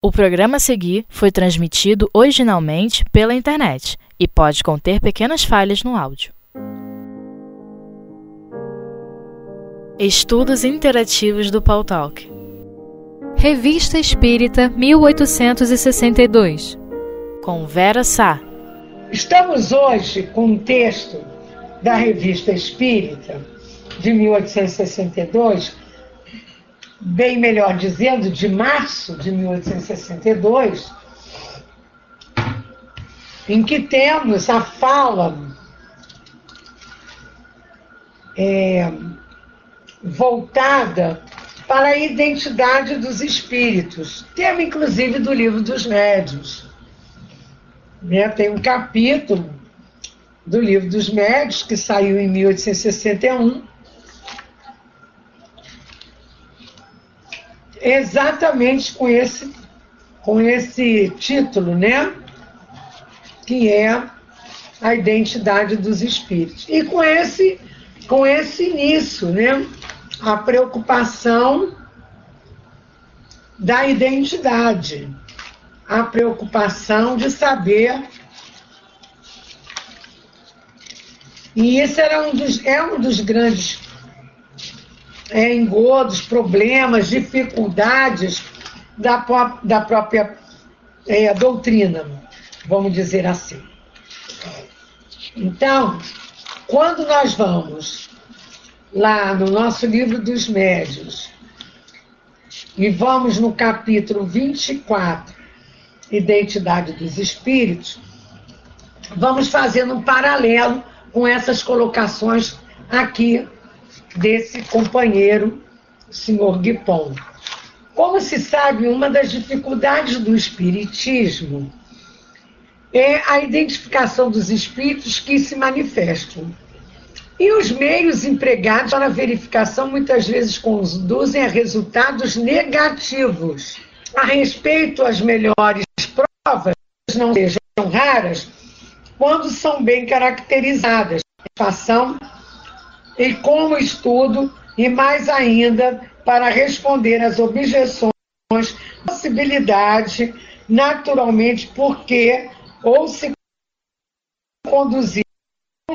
O programa a seguir foi transmitido originalmente pela internet e pode conter pequenas falhas no áudio. Estudos Interativos do Paul Talk. Revista Espírita 1862 Com Vera Sá. Estamos hoje com um texto da Revista Espírita de 1862 bem melhor dizendo, de março de 1862, em que temos a fala é, voltada para a identidade dos espíritos, tema inclusive do livro dos médios. Né? Tem um capítulo do livro dos médios que saiu em 1861 exatamente com esse, com esse título, né? Que é a identidade dos espíritos. E com esse, com esse início, né? A preocupação da identidade, a preocupação de saber. E isso era um dos, é um dos grandes é, engodos, problemas, dificuldades da, da própria é, doutrina, vamos dizer assim. Então, quando nós vamos lá no nosso livro dos médios e vamos no capítulo 24, Identidade dos Espíritos, vamos fazendo um paralelo com essas colocações aqui desse companheiro, senhor Guipon. Como se sabe, uma das dificuldades do Espiritismo é a identificação dos espíritos que se manifestam. E os meios empregados para a verificação muitas vezes conduzem a resultados negativos. A respeito, as melhores provas não sejam raras quando são bem caracterizadas. Fação e como estudo, e mais ainda para responder às objeções, possibilidade, naturalmente, porque ou se conduzir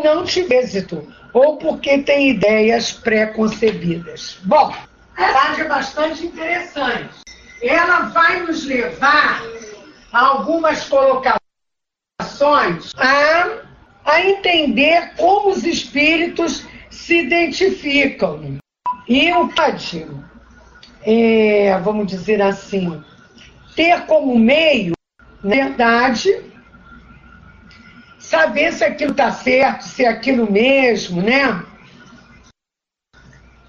não tiver êxito, ou porque tem ideias pré-concebidas. Bom, a verdade é bastante interessante. Ela vai nos levar a algumas colocações a, a entender como os espíritos se identificam. E o pode, é, vamos dizer assim, ter como meio, na verdade, saber se aquilo está certo, se é aquilo mesmo, né?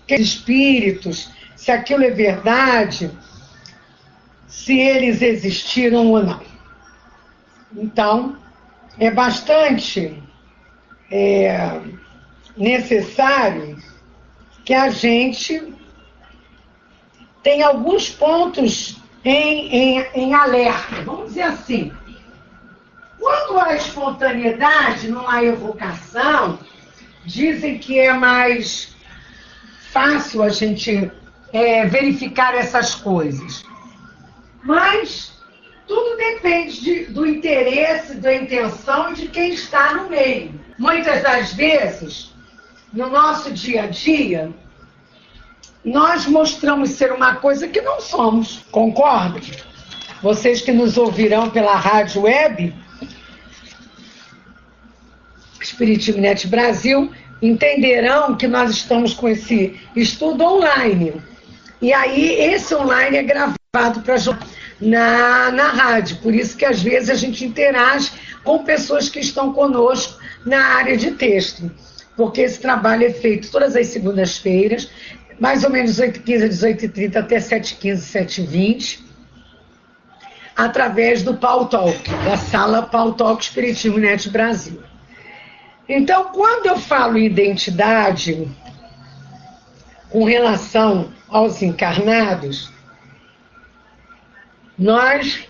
Que espíritos, se aquilo é verdade, se eles existiram ou não. Então, é bastante é, necessário que a gente tenha alguns pontos em, em, em alerta. Vamos dizer assim. Quando há espontaneidade, não evocação, dizem que é mais fácil a gente é, verificar essas coisas. Mas tudo depende de, do interesse, da intenção de quem está no meio. Muitas das vezes, no nosso dia a dia, nós mostramos ser uma coisa que não somos. Concorda? Vocês que nos ouvirão pela rádio web, Espiritismo Net Brasil, entenderão que nós estamos com esse estudo online. E aí, esse online é gravado para na, na rádio. Por isso que às vezes a gente interage com pessoas que estão conosco na área de texto porque esse trabalho é feito todas as segundas-feiras, mais ou menos 8h15, 18h30 até 7h15, 7h20, através do Paul Talk, da sala Paul Talk Espiritismo Net Brasil. Então, quando eu falo identidade com relação aos encarnados, nós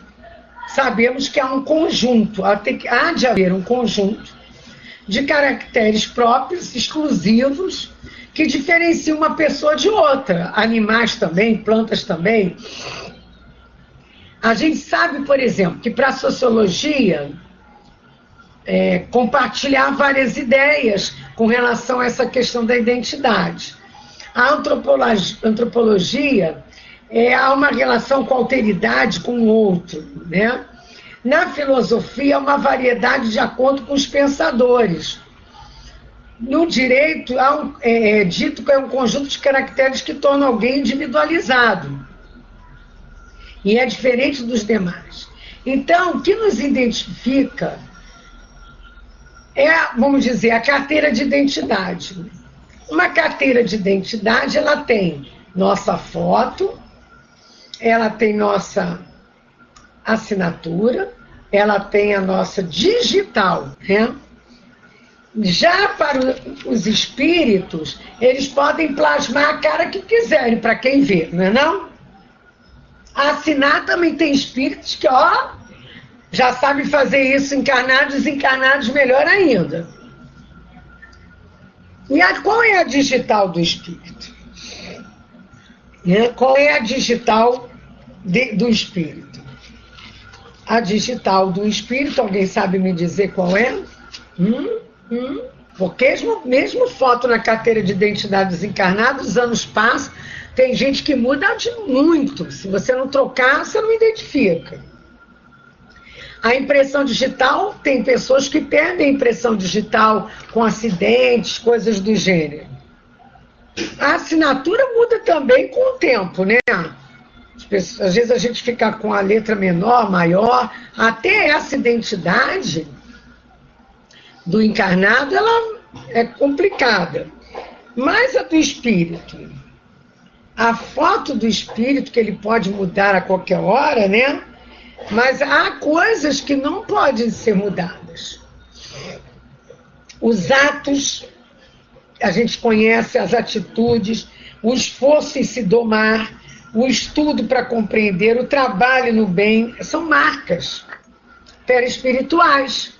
sabemos que há um conjunto, há de haver um conjunto de caracteres próprios, exclusivos, que diferenciam uma pessoa de outra. Animais também, plantas também. A gente sabe, por exemplo, que para a sociologia é, compartilhar várias ideias com relação a essa questão da identidade. A antropologia, antropologia é, há uma relação com a alteridade com o outro. Né? Na filosofia, há uma variedade de acordo com os pensadores. No direito, há um, é, é, dito que é um conjunto de caracteres que tornam alguém individualizado. E é diferente dos demais. Então, o que nos identifica é, vamos dizer, a carteira de identidade. Uma carteira de identidade, ela tem nossa foto, ela tem nossa assinatura, ela tem a nossa digital, né? Já para os espíritos, eles podem plasmar a cara que quiserem, para quem vê, não é não? Assinar também tem espíritos que, ó, já sabe fazer isso encarnados, desencarnados, melhor ainda. E a, qual é a digital do espírito? Né? Qual é a digital de, do espírito? A digital do espírito, alguém sabe me dizer qual é? Hum? Hum? Porque mesmo, mesmo foto na carteira de identidade desencarnada, os anos passam, tem gente que muda de muito. Se você não trocar, você não identifica. A impressão digital, tem pessoas que perdem a impressão digital com acidentes, coisas do gênero. A assinatura muda também com o tempo, né? Às vezes a gente fica com a letra menor, maior, até essa identidade do encarnado, ela é complicada. Mas a do espírito, a foto do espírito, que ele pode mudar a qualquer hora, né? Mas há coisas que não podem ser mudadas. Os atos, a gente conhece as atitudes, o esforço em se domar, o estudo para compreender, o trabalho no bem, são marcas perespirituais.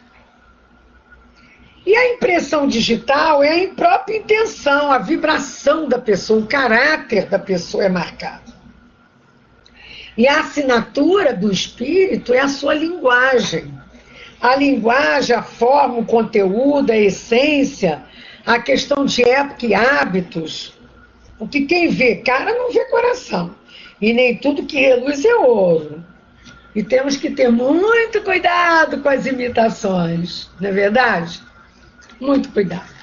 E a impressão digital é a própria intenção, a vibração da pessoa, o caráter da pessoa é marcado. E a assinatura do espírito é a sua linguagem. A linguagem, a forma, o conteúdo, a essência, a questão de época e hábitos. Porque quem vê cara não vê coração. E nem tudo que reluz é ouro. E temos que ter muito cuidado com as imitações, não é verdade? Muito cuidado.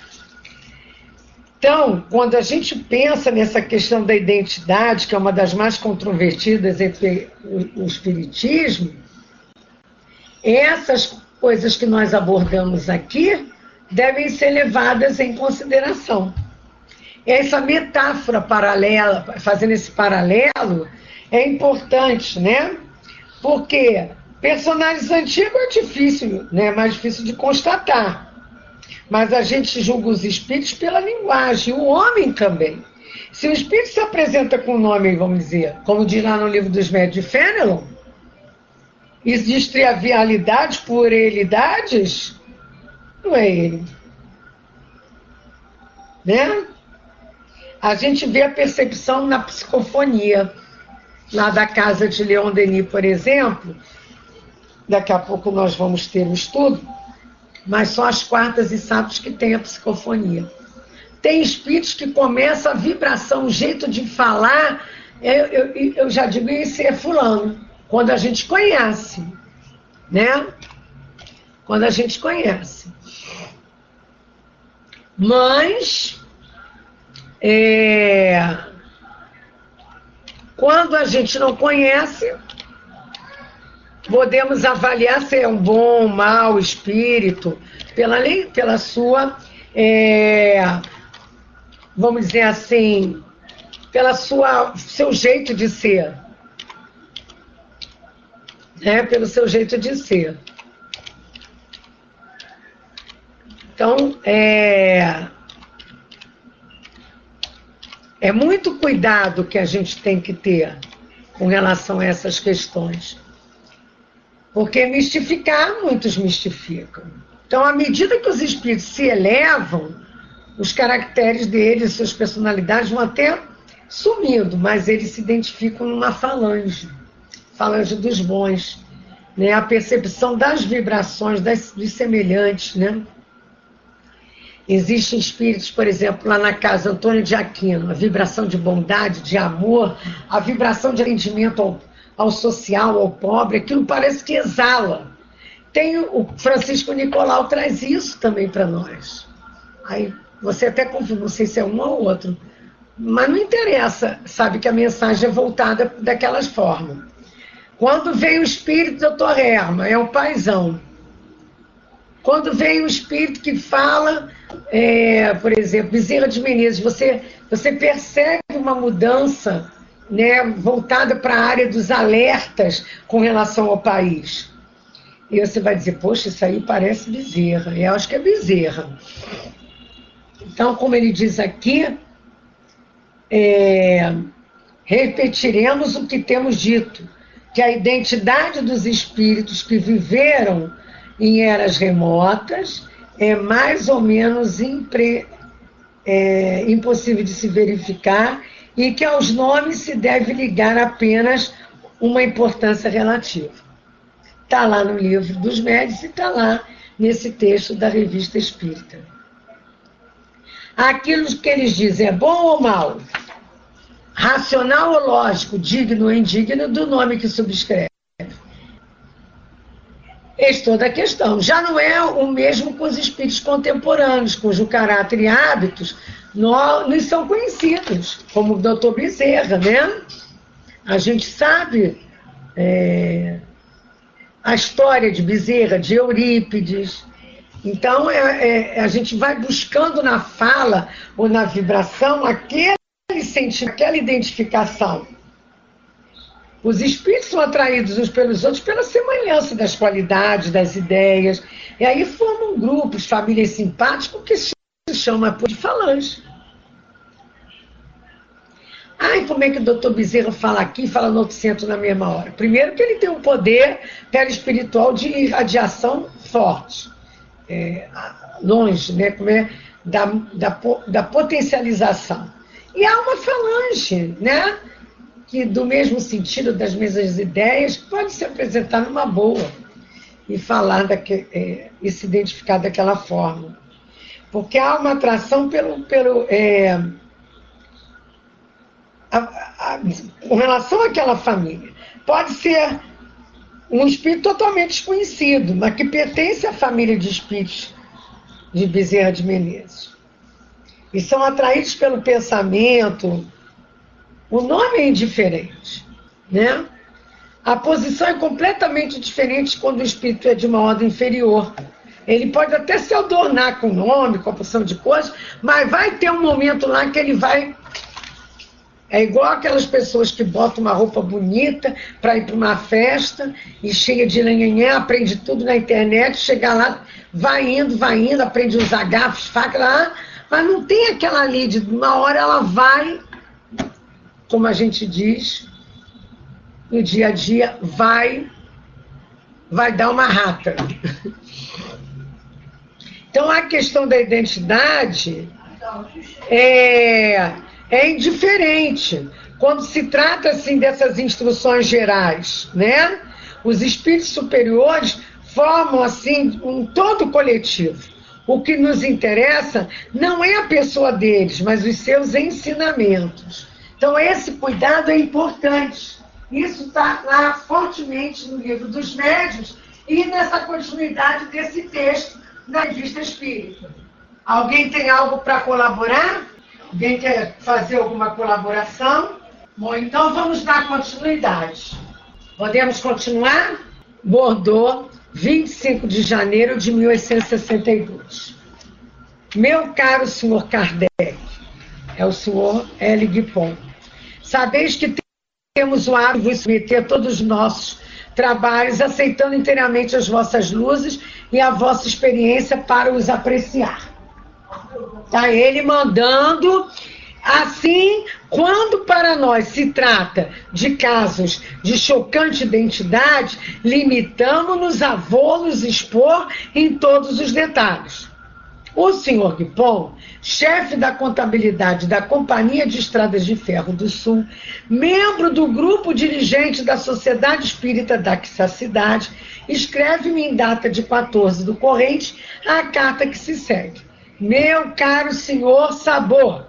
Então, quando a gente pensa nessa questão da identidade, que é uma das mais controvertidas entre o, Espiritismo, essas coisas que nós abordamos aqui devem ser levadas em consideração. Essa metáfora paralela, fazendo esse paralelo, é importante, né? Porque personagens antigos é difícil, né? mais difícil de constatar. Mas a gente julga os espíritos pela linguagem, o homem também. Se o espírito se apresenta com o nome, vamos dizer, como diz lá no livro dos médios de Fenelon, existe trivialidades, puerilidades, não é ele. Né? A gente vê a percepção na psicofonia, lá da casa de Leon Denis, por exemplo. Daqui a pouco nós vamos ter um estudo mas só as quartas e sábados que tem a psicofonia. Tem espíritos que começam a vibração, o jeito de falar, eu, eu, eu já digo isso é fulano, quando a gente conhece, né? Quando a gente conhece. Mas, é, quando a gente não conhece, podemos avaliar se é um bom mau espírito pela, pela sua, é, vamos dizer assim, pela sua seu jeito de ser. Né? Pelo seu jeito de ser. Então, é, é muito cuidado que a gente tem que ter com relação a essas questões. Porque mistificar, muitos mistificam. Então, à medida que os espíritos se elevam, os caracteres deles, suas personalidades vão até sumindo, mas eles se identificam numa falange. falange dos bons, né? a percepção das vibrações, das, dos semelhantes. Né? Existem espíritos, por exemplo, lá na casa Antônio de Aquino, a vibração de bondade, de amor, a vibração de atendimento ao, ao social, ao pobre, aquilo parece que exala. Tem o Francisco Nicolau traz isso também para nós. Aí você até confirma, não sei se é um ou outro, mas não interessa, sabe que a mensagem é voltada daquelas formas. Quando vem o espírito do Dr. Herma, é o paizão. Quando vem o espírito que fala, é, por exemplo, Bezerra de Menezes, você, você percebe uma mudança né, voltada para a área dos alertas com relação ao país. E você vai dizer, poxa, isso aí parece Bezerra. Eu acho que é Bezerra. Então, como ele diz aqui, é, repetiremos o que temos dito, que a identidade dos espíritos que viveram em eras remotas é mais ou menos impre, é, impossível de se verificar e que aos nomes se deve ligar apenas uma importância relativa. Está lá no livro dos médios e está lá nesse texto da revista Espírita. Aquilo que eles dizem é bom ou mal? Racional ou lógico? Digno ou indigno do nome que subscreve? Eis toda a questão. Já não é o mesmo com os espíritos contemporâneos, cujo caráter e hábitos nos são conhecidos, como o doutor Bezerra, né? A gente sabe é, a história de Bezerra, de Eurípides. Então, é, é, a gente vai buscando na fala ou na vibração aquele sentimento, aquela identificação. Os espíritos são atraídos uns pelos outros pela semelhança das qualidades, das ideias. E aí formam grupos, famílias simpáticas, que se chama de falange. Ai, como é que o doutor Bezerra fala aqui e fala no outro centro na mesma hora? Primeiro que ele tem um poder perispiritual de irradiação forte. É, longe, né? Como é, da, da, da potencialização. E há uma falange, né? Que do mesmo sentido das mesmas ideias pode se apresentar numa boa e falar daque, é, e se identificar daquela forma. Porque há uma atração pelo, pelo é, a, a, com relação àquela família. Pode ser um espírito totalmente desconhecido, mas que pertence à família de espíritos de Bezerra de Menezes. E são atraídos pelo pensamento. O nome é indiferente, né? A posição é completamente diferente quando o espírito é de uma ordem inferior. Ele pode até se adornar com o nome, com a porção de coisas, mas vai ter um momento lá que ele vai é igual aquelas pessoas que botam uma roupa bonita para ir para uma festa e cheia de lenhanhã, aprende tudo na internet, chega lá, vai indo, vai indo, aprende os agafos, facas mas não tem aquela ali de uma hora ela vai, como a gente diz, no dia a dia, vai, vai dar uma rata. Então a questão da identidade é é indiferente quando se trata assim dessas instruções gerais, né? Os espíritos superiores formam assim um todo coletivo. O que nos interessa não é a pessoa deles, mas os seus ensinamentos. Então esse cuidado é importante. Isso está lá fortemente no livro dos médios e nessa continuidade desse texto na revista espírita. Alguém tem algo para colaborar? Alguém quer fazer alguma colaboração? Bom, então vamos dar continuidade. Podemos continuar? Bordeaux, 25 de janeiro de 1862. Meu caro senhor Kardec, é o senhor L. Guipon, sabeis que temos o hábito de submeter todos os nossos trabalhos, aceitando inteiramente as vossas luzes e a vossa experiência para os apreciar. Tá ele mandando Assim, quando para nós se trata de casos de chocante identidade, limitamos-nos a vô-los expor em todos os detalhes. O senhor Guipon, chefe da contabilidade da Companhia de Estradas de Ferro do Sul, membro do grupo dirigente da Sociedade Espírita dessa cidade, escreve-me em data de 14 do corrente a carta que se segue. Meu caro senhor Sabor,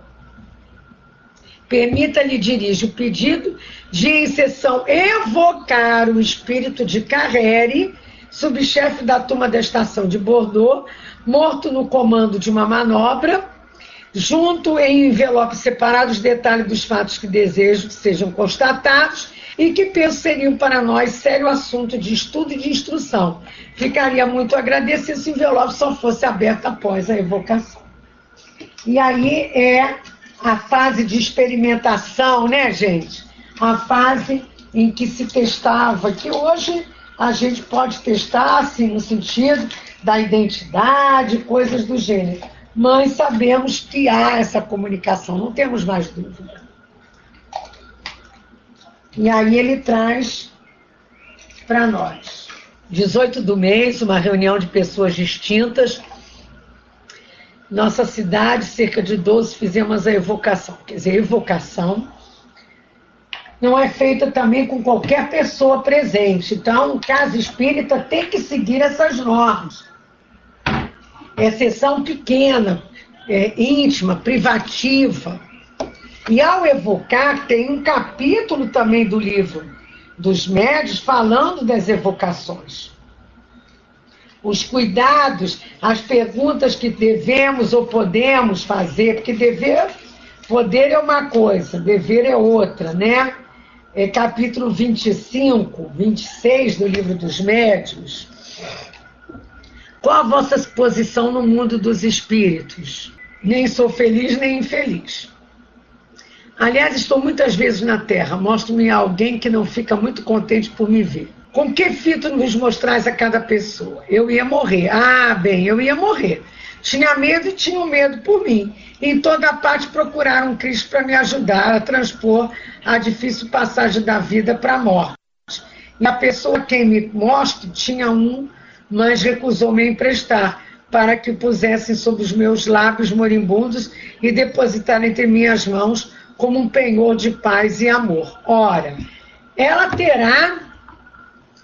permita-lhe dirigir o pedido de, em sessão, evocar o espírito de Carrere, subchefe da turma da estação de Bordeaux, morto no comando de uma manobra, junto em envelopes separados detalhes dos fatos que desejo que sejam constatados e que penso seriam para nós sério assunto de estudo e de instrução. Ficaria muito agradecido se o envelope só fosse aberto após a evocação. E aí é a fase de experimentação, né, gente? A fase em que se testava, que hoje a gente pode testar, assim, no sentido da identidade, coisas do gênero. Mas sabemos que há essa comunicação, não temos mais dúvida. E aí ele traz para nós. 18 do mês, uma reunião de pessoas distintas nossa cidade, cerca de 12, fizemos a evocação. Quer dizer, evocação não é feita também com qualquer pessoa presente. Então, o caso espírita tem que seguir essas normas. É sessão pequena, é, íntima, privativa. E ao evocar, tem um capítulo também do livro dos médios falando das evocações os cuidados, as perguntas que devemos ou podemos fazer, porque dever, poder é uma coisa, dever é outra, né? É capítulo 25, 26 do livro dos médios. Qual a vossa posição no mundo dos espíritos? Nem sou feliz nem infeliz. Aliás, estou muitas vezes na Terra, mostro-me alguém que não fica muito contente por me ver. Com que fito nos mostrais a cada pessoa? Eu ia morrer. Ah, bem, eu ia morrer. Tinha medo e tinha medo por mim. Em toda parte procuraram Cristo para me ajudar a transpor a difícil passagem da vida para a morte. E a pessoa quem me mostra tinha um, mas recusou me emprestar, para que pusessem sobre os meus lábios moribundos e depositar entre minhas mãos como um penhor de paz e amor. Ora, ela terá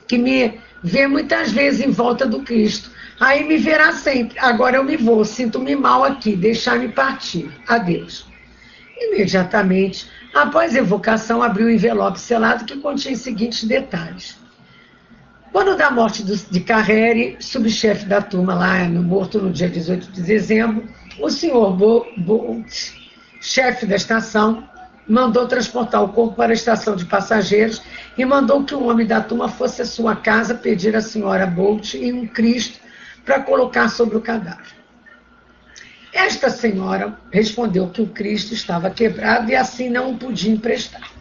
que me vê muitas vezes em volta do Cristo. Aí me verá sempre. Agora eu me vou, sinto-me mal aqui, deixar-me partir. Adeus. Imediatamente, após a evocação, abriu o envelope selado que continha os seguintes detalhes. Quando da morte de Carrere, subchefe da turma lá, no morto no dia 18 de dezembro, o senhor Bolt, chefe da estação, mandou transportar o corpo para a estação de passageiros e mandou que o homem da turma fosse à sua casa pedir à senhora Bolt e um Cristo para colocar sobre o cadáver. Esta senhora respondeu que o Cristo estava quebrado e assim não o podia emprestar.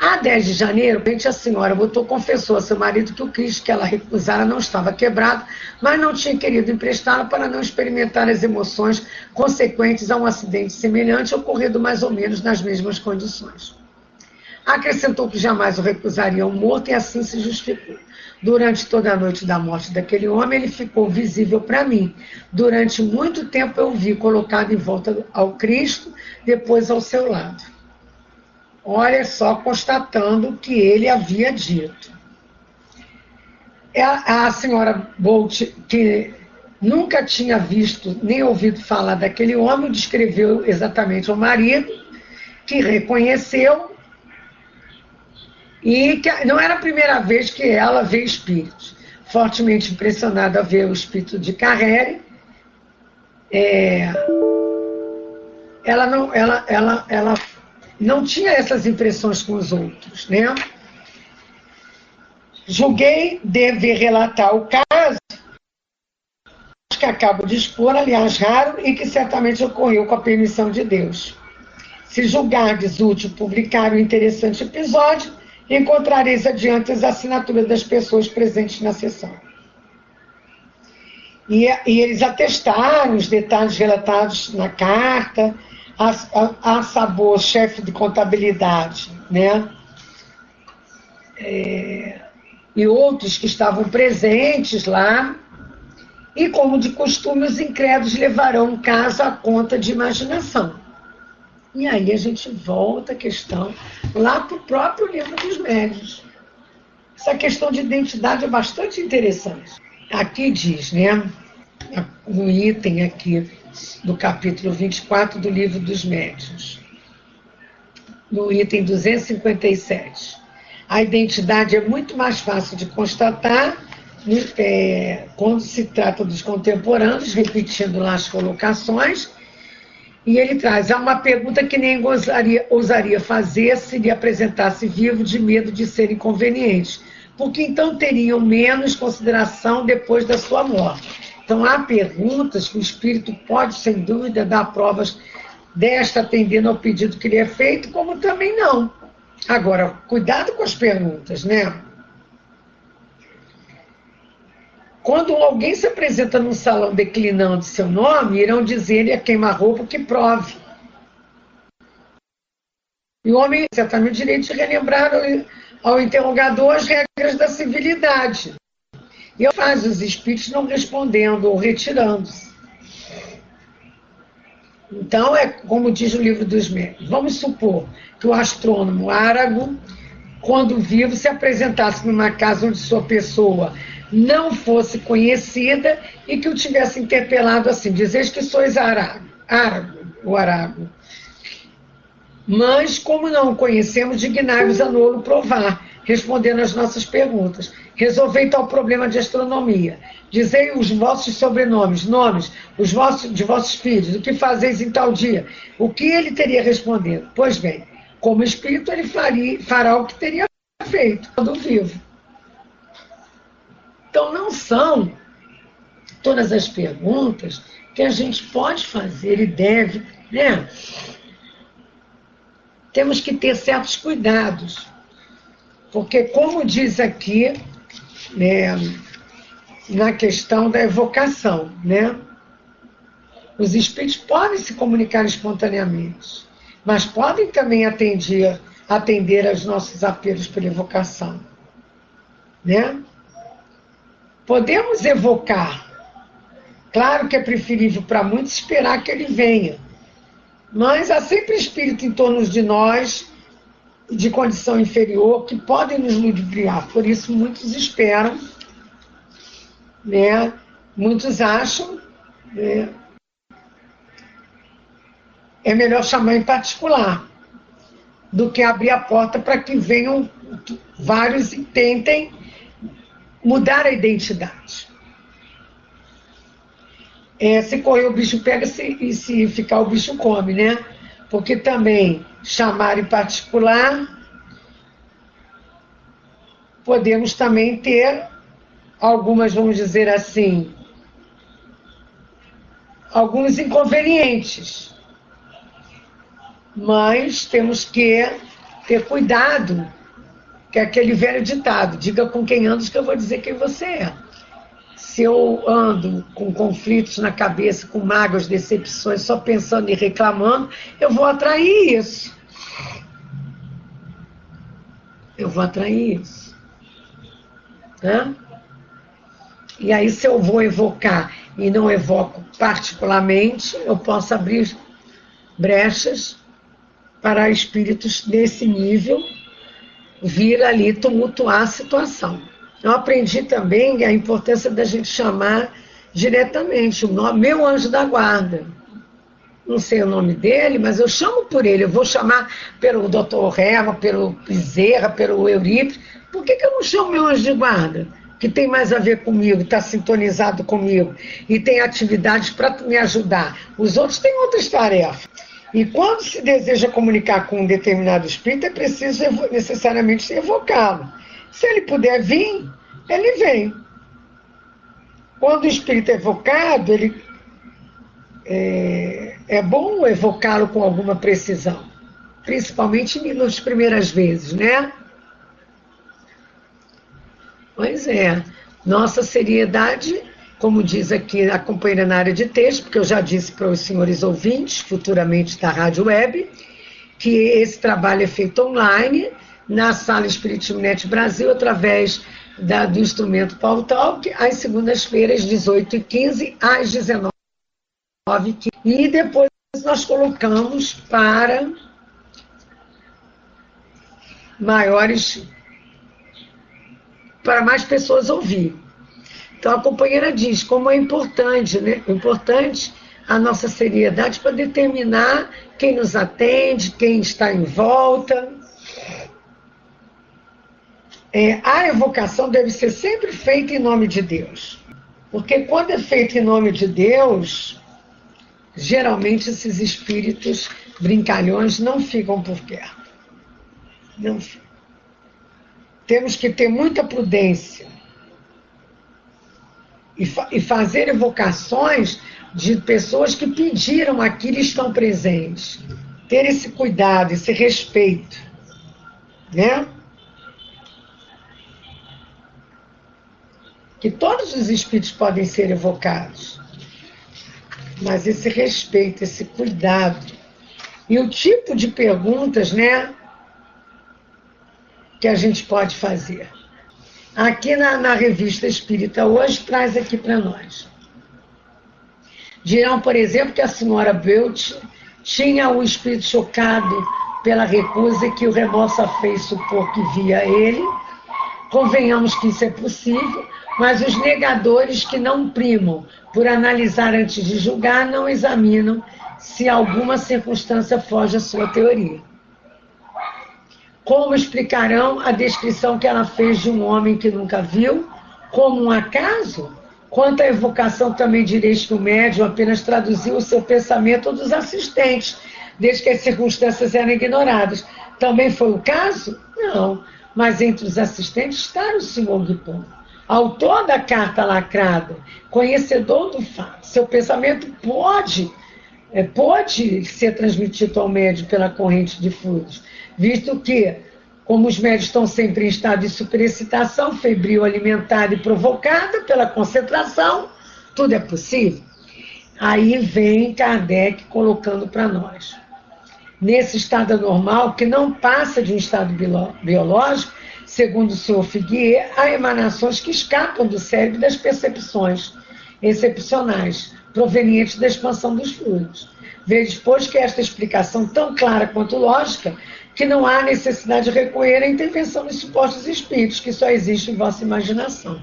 A 10 de janeiro, a senhora botou, confessou a seu marido que o Cristo que ela recusara não estava quebrado, mas não tinha querido emprestá-lo para não experimentar as emoções consequentes a um acidente semelhante ocorrido mais ou menos nas mesmas condições. Acrescentou que jamais o recusaria um morto e assim se justificou. Durante toda a noite da morte daquele homem, ele ficou visível para mim. Durante muito tempo eu vi colocado em volta ao Cristo, depois ao seu lado. Olha só, constatando o que ele havia dito. É a senhora Bolt, que nunca tinha visto nem ouvido falar daquele homem, descreveu exatamente ao marido, que reconheceu e que não era a primeira vez que ela vê espíritos. Fortemente impressionada a ver o espírito de Carrere, é, ela não, ela, ela, ela não tinha essas impressões com os outros, né? Julguei dever relatar o caso que acabo de expor, aliás, raro, e que certamente ocorreu com a permissão de Deus. Se julgardes útil publicar o interessante episódio, encontrareis adiante as assinaturas das pessoas presentes na sessão. E, e eles atestaram os detalhes relatados na carta, a, a, a Sabor, chefe de contabilidade, né? É, e outros que estavam presentes lá, E como de costume, os incrédulos levarão o caso à conta de imaginação. E aí a gente volta a questão lá para o próprio livro dos médios. Essa questão de identidade é bastante interessante. Aqui diz, né, no item aqui do capítulo 24 do livro dos médios, no item 257. A identidade é muito mais fácil de constatar é, quando se trata dos contemporâneos, repetindo lá as colocações, e ele traz, há uma pergunta que nem ousaria, ousaria fazer se lhe apresentasse vivo de medo de ser inconveniente, porque então teriam menos consideração depois da sua morte. Então há perguntas que o espírito pode, sem dúvida, dar provas desta atendendo ao pedido que lhe é feito, como também não. Agora, cuidado com as perguntas, né? Quando alguém se apresenta num salão declinando seu nome, irão dizer-lhe a queima-roupa que prove. E o homem certamente direito de relembrar ao interrogador as regras da civilidade. E eu faz os espíritos não respondendo ou retirando-se. Então, é como diz o livro dos médios. Vamos supor que o astrônomo Árago, quando vivo, se apresentasse numa casa onde sua pessoa não fosse conhecida e que o tivesse interpelado assim: dizeis que sois Arago, Arago, o Arago. Mas, como não o conhecemos, dignai-vos a nolo provar, respondendo às nossas perguntas. Resolvei tal problema de astronomia. Dizei os vossos sobrenomes, nomes, os vossos, de vossos filhos, o que fazeis em tal dia. O que ele teria respondido? Pois bem, como espírito, ele faria, fará o que teria feito quando vivo. Então, não são todas as perguntas que a gente pode fazer e deve, né? Temos que ter certos cuidados, porque, como diz aqui, né, na questão da evocação, né? Os espíritos podem se comunicar espontaneamente, mas podem também atender, atender aos nossos apelos pela evocação, né? Podemos evocar. Claro que é preferível para muitos esperar que ele venha. Mas há sempre espírito em torno de nós, de condição inferior, que podem nos ludibriar. Por isso, muitos esperam, né? muitos acham. Né? É melhor chamar em particular do que abrir a porta para que venham vários e tentem mudar a identidade. É, se correr o bicho pega se, e se ficar o bicho come, né? Porque também chamar em particular, podemos também ter algumas, vamos dizer assim, alguns inconvenientes. Mas temos que ter cuidado que é aquele velho ditado: diga com quem andas que eu vou dizer quem você é. Se eu ando com conflitos na cabeça, com mágoas, decepções, só pensando e reclamando, eu vou atrair isso. Eu vou atrair isso. Né? E aí, se eu vou evocar e não evoco particularmente, eu posso abrir brechas para espíritos desse nível vir ali tumultuar a situação. Eu aprendi também a importância da gente chamar diretamente o nome, meu anjo da guarda. Não sei o nome dele, mas eu chamo por ele. Eu vou chamar pelo doutor Reva, pelo Bezerra, pelo Eurípides. Por que, que eu não chamo meu anjo de guarda? Que tem mais a ver comigo, está sintonizado comigo e tem atividades para me ajudar. Os outros têm outras tarefas. E quando se deseja comunicar com um determinado espírito, é preciso necessariamente evocá-lo. Se ele puder vir, ele vem. Quando o espírito é evocado, ele, é, é bom evocá-lo com alguma precisão, principalmente nas primeiras vezes, né? Pois é, nossa seriedade como diz aqui a companheira na área de texto, porque eu já disse para os senhores ouvintes, futuramente da Rádio Web, que esse trabalho é feito online, na sala Espiritismo Net Brasil, através da, do instrumento Paul Talk, às segundas-feiras, 18h15 às 19h15. E depois nós colocamos para maiores, para mais pessoas ouvir. Então a companheira diz como é importante, né? Importante a nossa seriedade para determinar quem nos atende, quem está em volta. É, a evocação deve ser sempre feita em nome de Deus. Porque quando é feita em nome de Deus, geralmente esses espíritos brincalhões não ficam por perto. Não Temos que ter muita prudência e, fa e fazer evocações de pessoas que pediram aquilo e estão presentes. Ter esse cuidado, esse respeito. Né? Que todos os espíritos podem ser evocados. Mas esse respeito, esse cuidado. E o tipo de perguntas, né? Que a gente pode fazer. Aqui na, na revista Espírita hoje traz aqui para nós. Dirão, por exemplo, que a senhora Belt tinha o espírito chocado pela recusa que o remorso fez supor que via ele. Convenhamos que isso é possível, mas os negadores que não primam por analisar antes de julgar não examinam se alguma circunstância foge à sua teoria. Como explicarão a descrição que ela fez de um homem que nunca viu como um acaso? Quanto à evocação, também direis que o médium apenas traduziu o seu pensamento dos assistentes, desde que as circunstâncias eram ignoradas. Também foi o caso? Não. Mas entre os assistentes está o senhor Guipon, autor da carta lacrada, conhecedor do fato. Seu pensamento pode, é, pode ser transmitido ao médium pela corrente de fluidos, visto que como os médios estão sempre em estado de superexcitação, febril, alimentada e provocada pela concentração, tudo é possível. Aí vem Kardec colocando para nós. Nesse estado anormal, que não passa de um estado biológico, segundo o senhor Figuier, há emanações que escapam do cérebro das percepções excepcionais, provenientes da expansão dos fluidos. Veja, pois, que esta explicação, tão clara quanto lógica, que não há necessidade de recorrer à intervenção dos supostos espíritos, que só existe em vossa imaginação.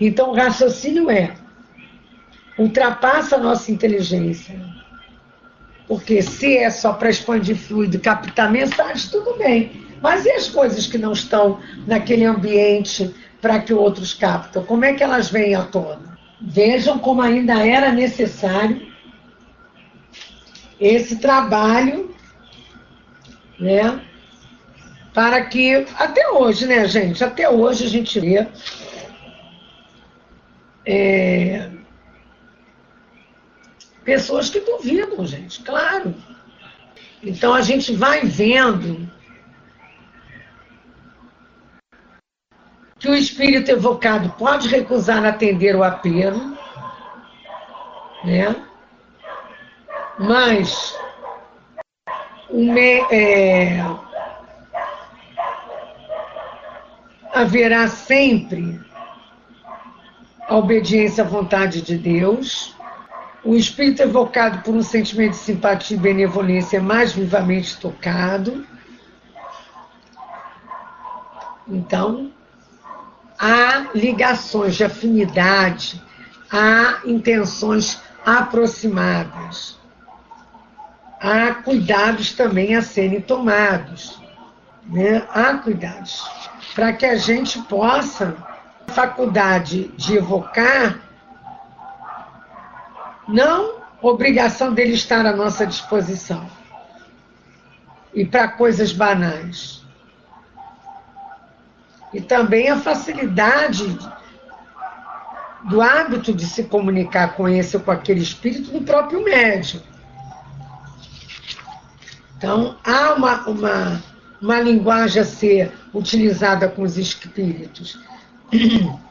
Então, o raciocínio é: ultrapassa a nossa inteligência. Porque se é só para expandir fluido, captar mensagem, tudo bem. Mas e as coisas que não estão naquele ambiente para que outros captam? Como é que elas vêm à tona? Vejam como ainda era necessário esse trabalho né? Para que, até hoje, né, gente? Até hoje a gente vê é, pessoas que duvidam, gente, claro. Então a gente vai vendo que o espírito evocado pode recusar atender o apelo, né? Mas é, haverá sempre a obediência à vontade de Deus. O espírito evocado por um sentimento de simpatia e benevolência é mais vivamente tocado. Então, há ligações de afinidade, há intenções aproximadas há cuidados também a serem tomados. Né? Há cuidados. Para que a gente possa, a faculdade de evocar, não obrigação dele estar à nossa disposição. E para coisas banais. E também a facilidade do hábito de se comunicar com esse ou com aquele espírito do próprio médium. Então, há uma, uma, uma linguagem a ser utilizada com os espíritos.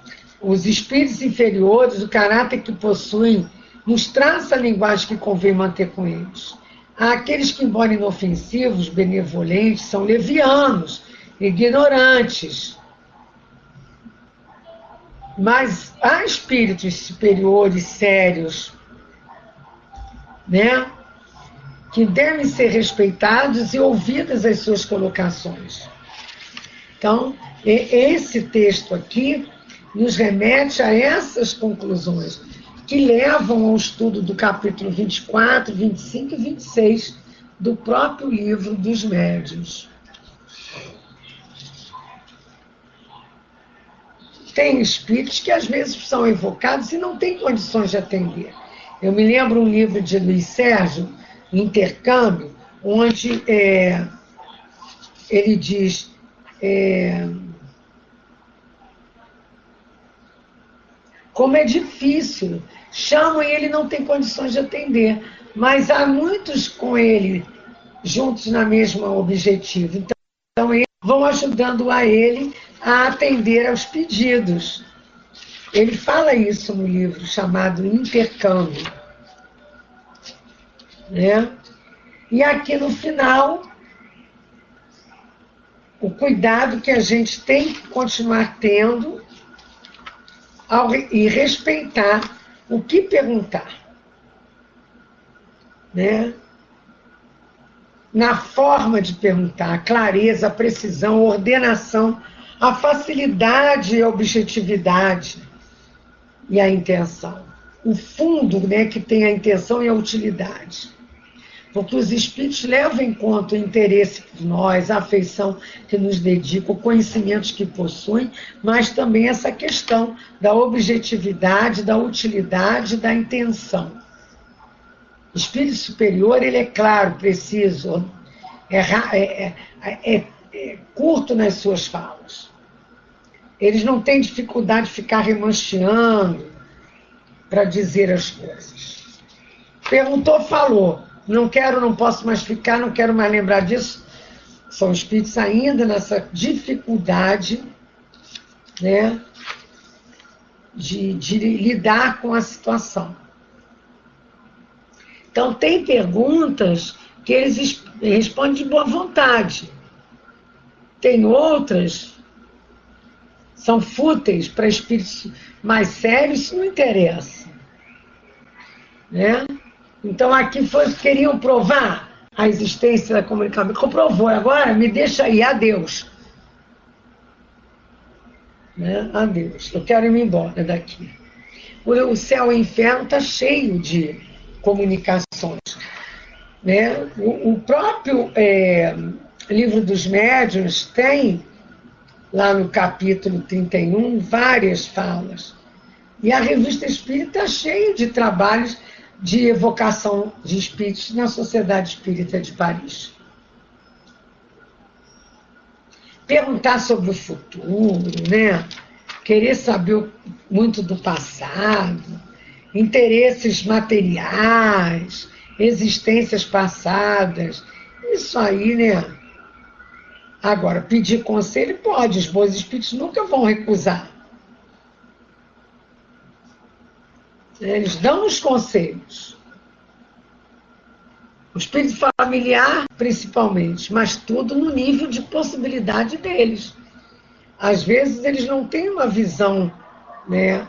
Os espíritos inferiores, o caráter que possuem, nos traça a linguagem que convém manter com eles. Há aqueles que, embora inofensivos, benevolentes, são levianos, ignorantes. Mas há espíritos superiores, sérios, né? Que devem ser respeitados e ouvidas as suas colocações. Então, esse texto aqui nos remete a essas conclusões que levam ao estudo do capítulo 24, 25 e 26 do próprio livro dos médios. Tem espíritos que às vezes são evocados e não têm condições de atender. Eu me lembro um livro de Luiz Sérgio, Intercâmbio, onde é, ele diz. É, como é difícil. Chamam e ele não tem condições de atender. Mas há muitos com ele juntos na mesma objetivo. Então, então vão ajudando a ele a atender aos pedidos. Ele fala isso no livro chamado Intercâmbio. Né? E aqui no final, o cuidado que a gente tem que continuar tendo ao, e respeitar o que perguntar. Né? Na forma de perguntar, a clareza, a precisão, a ordenação a facilidade e a objetividade e a intenção. O fundo né, que tem a intenção e a utilidade. Porque os espíritos levam em conta o interesse por nós, a afeição que nos dedica, o conhecimento que possuem, mas também essa questão da objetividade, da utilidade, da intenção. O espírito superior, ele é claro, preciso, é, é, é, é curto nas suas falas. Eles não têm dificuldade de ficar remancheando para dizer as coisas. Perguntou, falou. Não quero, não posso mais ficar, não quero mais lembrar disso. São espíritos ainda nessa dificuldade né, de, de lidar com a situação. Então, tem perguntas que eles respondem de boa vontade. Tem outras são fúteis para espíritos mais sérios, isso não interessa. Né? Então aqui foi, queriam provar a existência da comunicação. Comprovou, agora me deixa aí, adeus. Né? Adeus, eu quero ir embora daqui. O céu e o inferno está cheio de comunicações. Né? O, o próprio é, livro dos médiuns tem lá no capítulo 31, várias falas. E a revista Espírita está cheia de trabalhos de evocação de espíritos na Sociedade Espírita de Paris. Perguntar sobre o futuro, né? querer saber muito do passado, interesses materiais, existências passadas. Isso aí, né? Agora, pedir conselho pode, os bons espíritos nunca vão recusar. Eles dão os conselhos. O espírito familiar, principalmente, mas tudo no nível de possibilidade deles. Às vezes eles não têm uma visão né,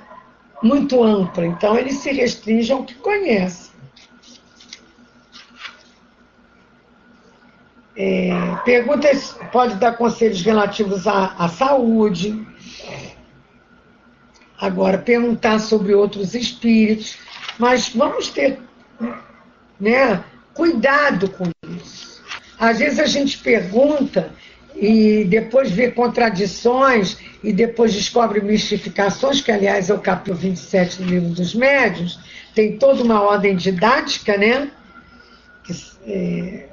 muito ampla, então eles se restringem ao que conhecem. É, perguntas, pode dar conselhos relativos à, à saúde. Agora, perguntar sobre outros espíritos. Mas vamos ter né, cuidado com isso. Às vezes a gente pergunta e depois vê contradições e depois descobre mistificações, que aliás é o capítulo 27 do livro dos médios, tem toda uma ordem didática, né? Que, é,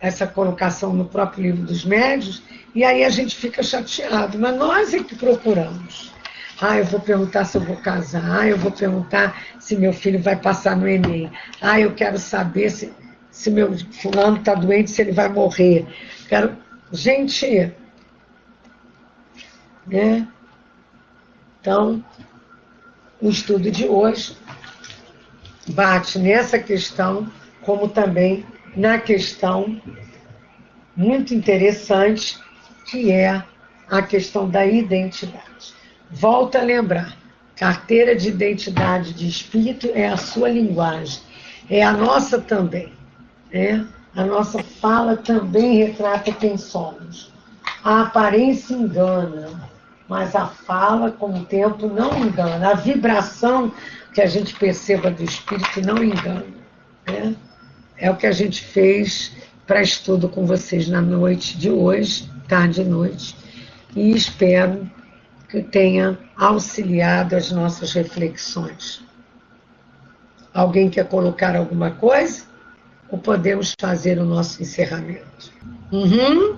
essa colocação no próprio livro dos médios, e aí a gente fica chateado. Mas nós é que procuramos. Ah, eu vou perguntar se eu vou casar. Ah, eu vou perguntar se meu filho vai passar no Enem. Ah, eu quero saber se, se meu fulano está doente, se ele vai morrer. Quero. Gente, né? Então, o estudo de hoje bate nessa questão, como também na questão muito interessante, que é a questão da identidade. Volta a lembrar: carteira de identidade de espírito é a sua linguagem, é a nossa também. Né? A nossa fala também retrata quem somos. A aparência engana, mas a fala, com o tempo, não engana. A vibração que a gente perceba do espírito não engana. Né? É o que a gente fez para estudo com vocês na noite de hoje, tarde e noite, e espero que tenha auxiliado as nossas reflexões. Alguém quer colocar alguma coisa? Ou podemos fazer o nosso encerramento? Uhum.